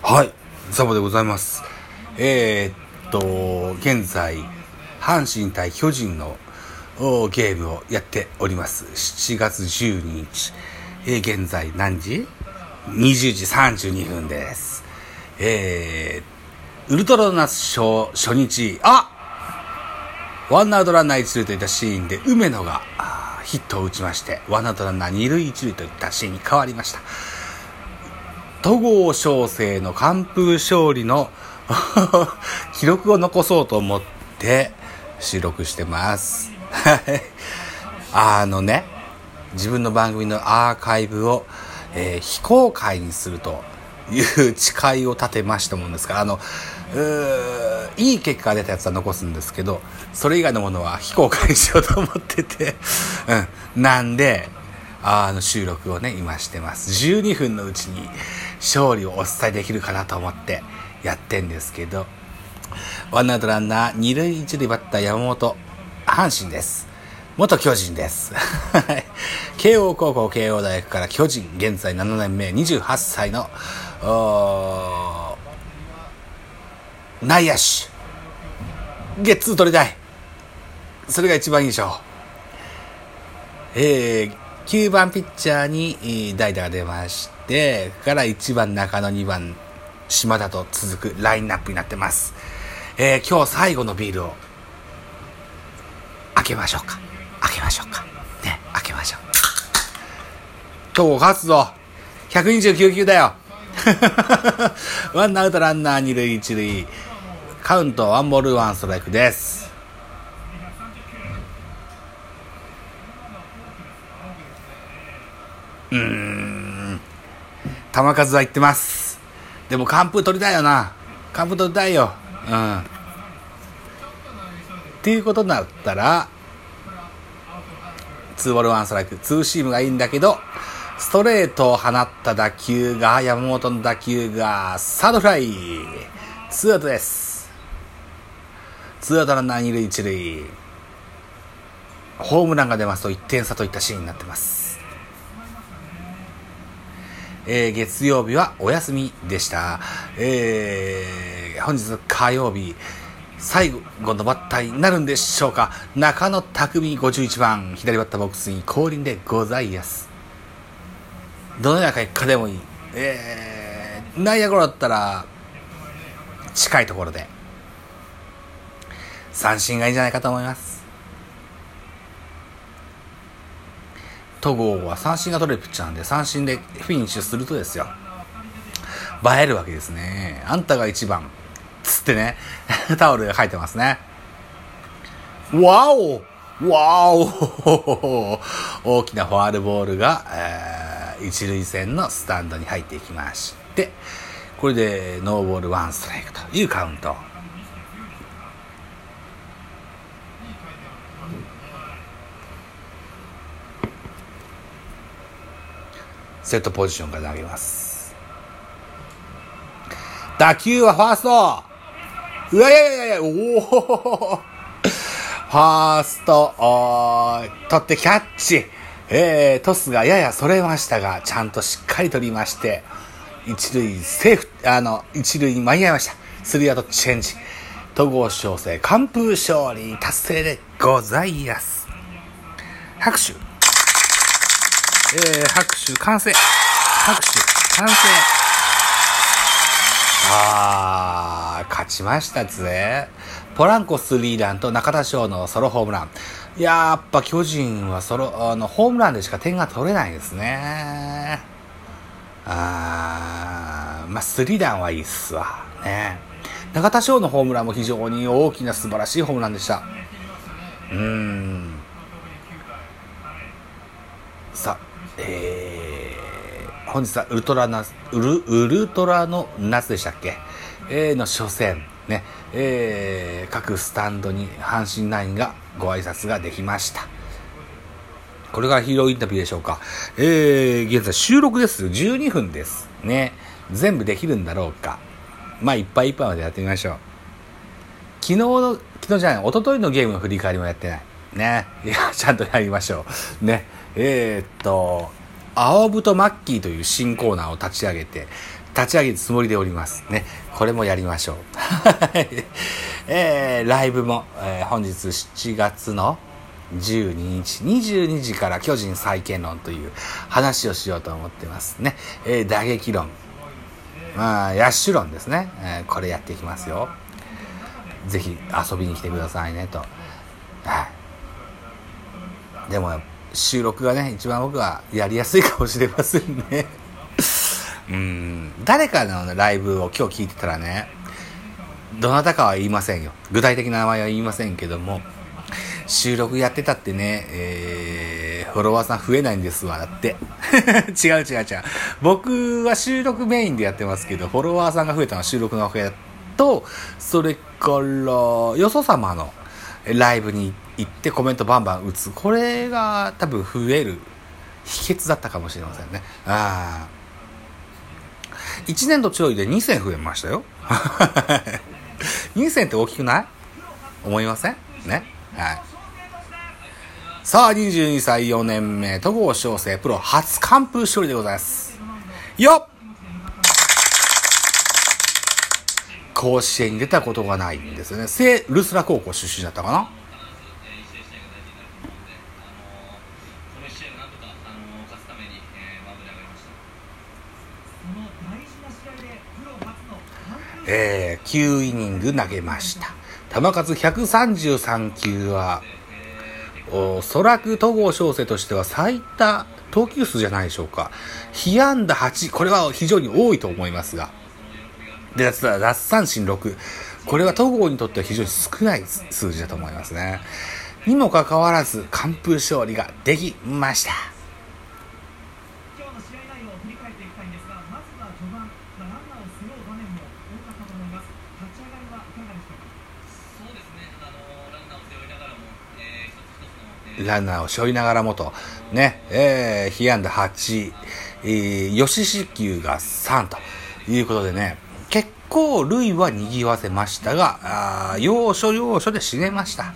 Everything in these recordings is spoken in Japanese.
はい、ザボでございます。えー、っと、現在、阪神対巨人のゲームをやっております。7月12日。えー現在何時 ?20 時32分です。えー、ウルトラナス賞初日、あワンアウトランナー一塁といったシーンで、梅野がヒットを打ちまして、ワンアウトランナー二塁一塁といったシーンに変わりました。戸郷翔征の完封勝利の 記録を残そうと思って収録してます。あのね、自分の番組のアーカイブを、えー非公開にするという誓いを立てましたもんですから、あの、いい結果が出たやつは残すんですけど、それ以外のものは非公開にしようと思ってて、うん。なんで、あの収録をね、今してます。12分のうちに勝利をお伝えできるかなと思ってやってんですけど、ワンアウトランナー、二塁一塁バッター山本、阪神です。元巨人です。慶応高校慶応大学から巨人、現在7年目、28歳の、内野手。ゲッツー取りたい。それが一番いいでしょう。えー、9番ピッチャーに代打が出ましたて、から1番中野2番島田と続くラインナップになってます。えー、今日最後のビールを開けましょうか。開けましょうか。ね、開けましょう。と勝つぞ。129球だよ。ワンアウトランナー二塁一塁。カウントワンボールワンストライクです。うん球数はいってます。でも完封取りたいよな。完封取りたいよ。うん。っていうことになったら、ツーボールワンストライク、ツーシームがいいんだけど、ストレートを放った打球が、山本の打球が、サードフライ。ツーアウトです。ツーアウトランナー二塁一塁。ホームランが出ますと1点差といったシーンになってます。えー月曜日はお休みでした。えー本日火曜日、最後のバッターになるんでしょうか。中野匠51番、左バッターボックスに降臨でございます。どのような結果でもいい。えー、内野ゴロだったら、近いところで、三振がいいんじゃないかと思います。戸郷は三振が取れるピッチャーなんで、三振でフィニッシュするとですよ、映えるわけですね。あんたが一番、つってね、タオルが書いてますね。わおわお大きなファールボールが、えー一塁線のスタンドに入っていきまして、これでノーボールワンストライクというカウント。セットポジションから投げます。打球はファーストうわいやいやいや、おおファースト、おー取ってキャッチ。えー、トスがややそれましたが、ちゃんとしっかり取りまして、一塁セーフ、あの、一塁に間に合いました。スリーアウトチェンジ。戸郷翔征、完封勝利達成でございます。拍手。えー、拍手完成。拍手完成。あー、勝ちましたぜ。ポランコスリーランと中田翔のソロホームラン。やーやっぱ巨人はソロ、あの、ホームランでしか点が取れないですね。あー、まあ、スリーランはいいっすわ。ね。中田翔のホームランも非常に大きな素晴らしいホームランでした。うーん。さあ、え、本日はウルトラナス、ウル、ウルトラの夏でしたっけ？えー、の初戦、ね、えー、各スタンドに阪神ナインがご挨拶ができました。これがヒーローインタビューでしょうか。えー、現在収録です。12分です。ね。全部できるんだろうか。まあ、いっぱいいっぱいまでやってみましょう。昨日の、昨日じゃない、一昨日のゲームの振り返りもやってない。ね。いや、ちゃんとやりましょう。ね。えー、っと、青ブとマッキーという新コーナーを立ち上げて、立ち上げるつもりでおります。ね。これもやりましょう。えー、ライブも、えー本日7月の12日、22時から巨人再建論という話をしようと思ってますね。えー打撃論。まあ、野手論ですね。えーこれやっていきますよ。ぜひ遊びに来てくださいねと。はい。でも、収録がね、一番僕はやりやすいかもしれませんね。うん。誰かのライブを今日聞いてたらね、どなたかは言いませんよ。具体的な名前は言いませんけども、収録やってたってね、えー、フォロワーさん増えないんですわ、だって。違う違う違う。僕は収録メインでやってますけど、フォロワーさんが増えたのは収録のおかげと、それから、よそ様のライブに行って行ってコメントバンバン打つ。これが多分増える秘訣だったかもしれませんね。ああ。1年とちょいで2戦増えましたよ。2戦って大きくない？思いません？ね？はい。さあ、22歳4年目、戸郷翔征プロ初完封勝利でございます。よっ甲子園に出たことがないんですよね。聖ルスラ高校出身だったかな？えー、9イニング投げました。球数133球は、おそらく戸郷翔征としては最多投球数じゃないでしょうか。被安打8、これは非常に多いと思いますが。で、奪三振6。これは戸郷にとっては非常に少ない数字だと思いますね。にもかかわらず、完封勝利ができました。ランナーを背負いながらもと、ね、えー、被安打8、えー、吉四球が3ということでね、結構類は賑わせましたが、あ要所要所で締めました。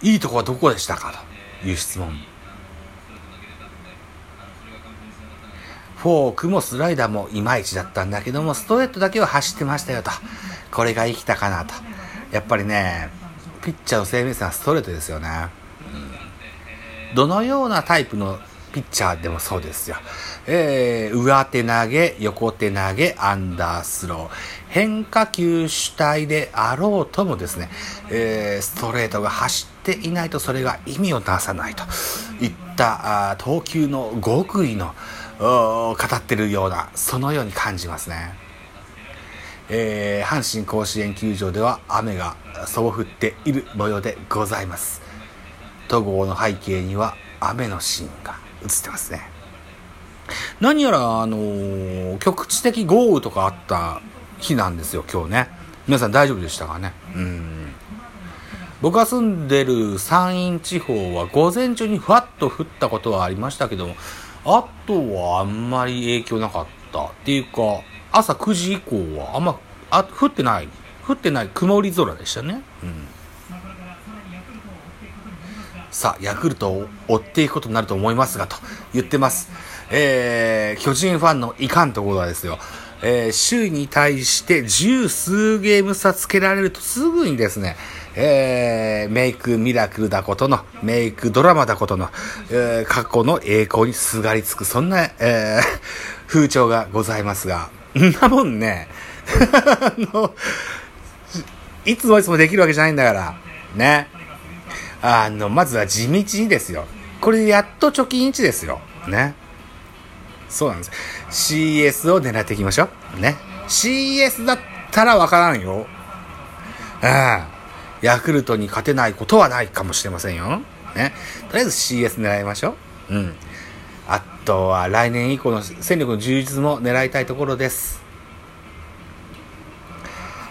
いいとこはどこでしたかという質問フォークもスライダーもいまいちだったんだけども、ストレートだけは走ってましたよと。これが生きたかなと。やっぱりね、ピッチャーの生命線はストレートですよね。うんどのようなタイプのピッチャーでもそうですよ。えー、上手投げ、横手投げ、アンダースロー。変化球主体であろうともですね、えー、ストレートが走っていないとそれが意味をなさないといったあ投球の極意の語ってるような、そのように感じますね。えー阪神甲子園球場では雨がそう降っている模様でございます。戸郷の背景には雨のシーンが映ってますね。何やら、あのー局地的豪雨とかあった日なんですよ、今日ね。皆さん大丈夫でしたかね？うん。僕が住んでる山陰地方は午前中にふわっと降ったことはありましたけども、あとはあんまり影響なかった。っていうか、朝9時以降はあんま、あ、降ってない。降ってない曇り空でしたね。うん。さあヤクルトを追っていくことになりますがさあ、ヤクルトを追っていくことになると思いますが、と言ってます。えー、巨人ファンのいかんところはですよ、えー、首位に対して十数ゲーム差つけられるとすぐにですね、えー、メイクミラクルだことの、メイクドラマだことの、えー、過去の栄光にすがりつく、そんな、えー、風潮がございますが、んなもんね、あの、いつもいつもできるわけじゃないんだから、ね。あの、まずは地道にですよ。これでやっと貯金1ですよ。ね。そうなんです。CS を狙っていきましょう。ね。CS だったらわからんよ。ああ。ヤクルトに勝てないことはないかもしれませんよ。ね。とりあえず CS 狙いましょう。うん。あとは来年以降の戦力の充実も狙いたいところです。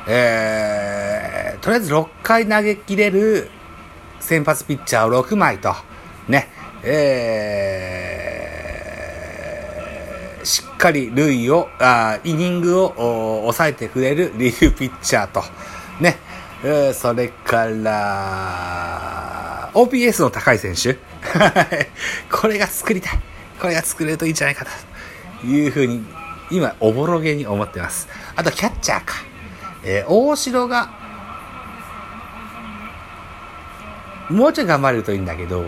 えー、とりあえず6回投げ切れる先発ピッチャーを6枚と、ね、えー、っかり塁を、あイニングを抑えてくれるリーフピッチャーと、ね、それから、OPS の高い選手。これが作りたい。これが作れるといいんじゃないかというふうに、今、おぼろげに思ってます。あと、キャッチャーか。えー大城が、もうちょい頑張れるといいんだけど、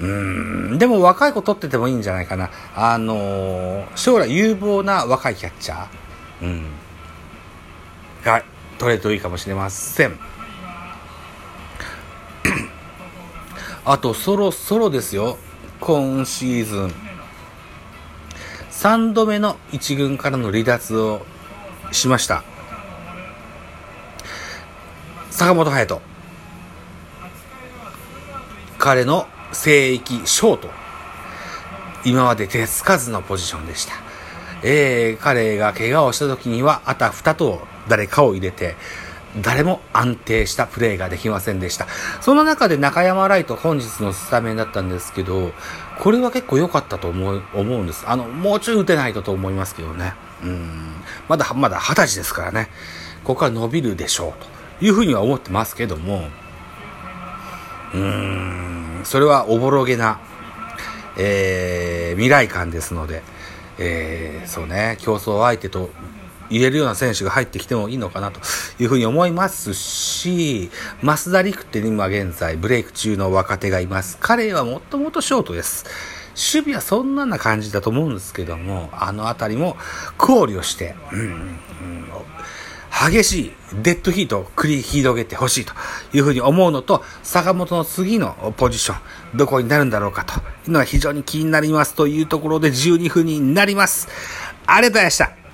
うん、でも若い子取っててもいいんじゃないかな。あのー将来有望な若いキャッチャー、うん、が取れるといいかもしれません。あと、そろそろですよ。今シーズン。3度目の1軍からの離脱をしました。坂本勇人。彼の聖域ショート。今まで手つかずのポジションでした。えー、彼が怪我をした時には、あたふたと誰かを入れて、誰も安定したプレーができませんでした。その中で中山ライト本日のスタメンだったんですけど、これは結構良かったと思う思うんです。あの、もうちょい打てないとと思いますけどね。うん。まだ、まだ二十歳ですからね。ここから伸びるでしょうというふうには思ってますけども、うーん、それはおぼろげな、えー、未来感ですので、えー、そうね、競争相手と言えるような選手が入ってきてもいいのかなというふうに思いますし、増田陸って今現在ブレイク中の若手がいます。彼はもともとショートです。守備はそんなな感じだと思うんですけども、あのあたりも考慮して、うんうん激しいデッドヒートを繰り広げてほしいというふうに思うのと、坂本の次のポジション、どこになるんだろうかというのが非常に気になりますというところで12分になります。ありがとうございました。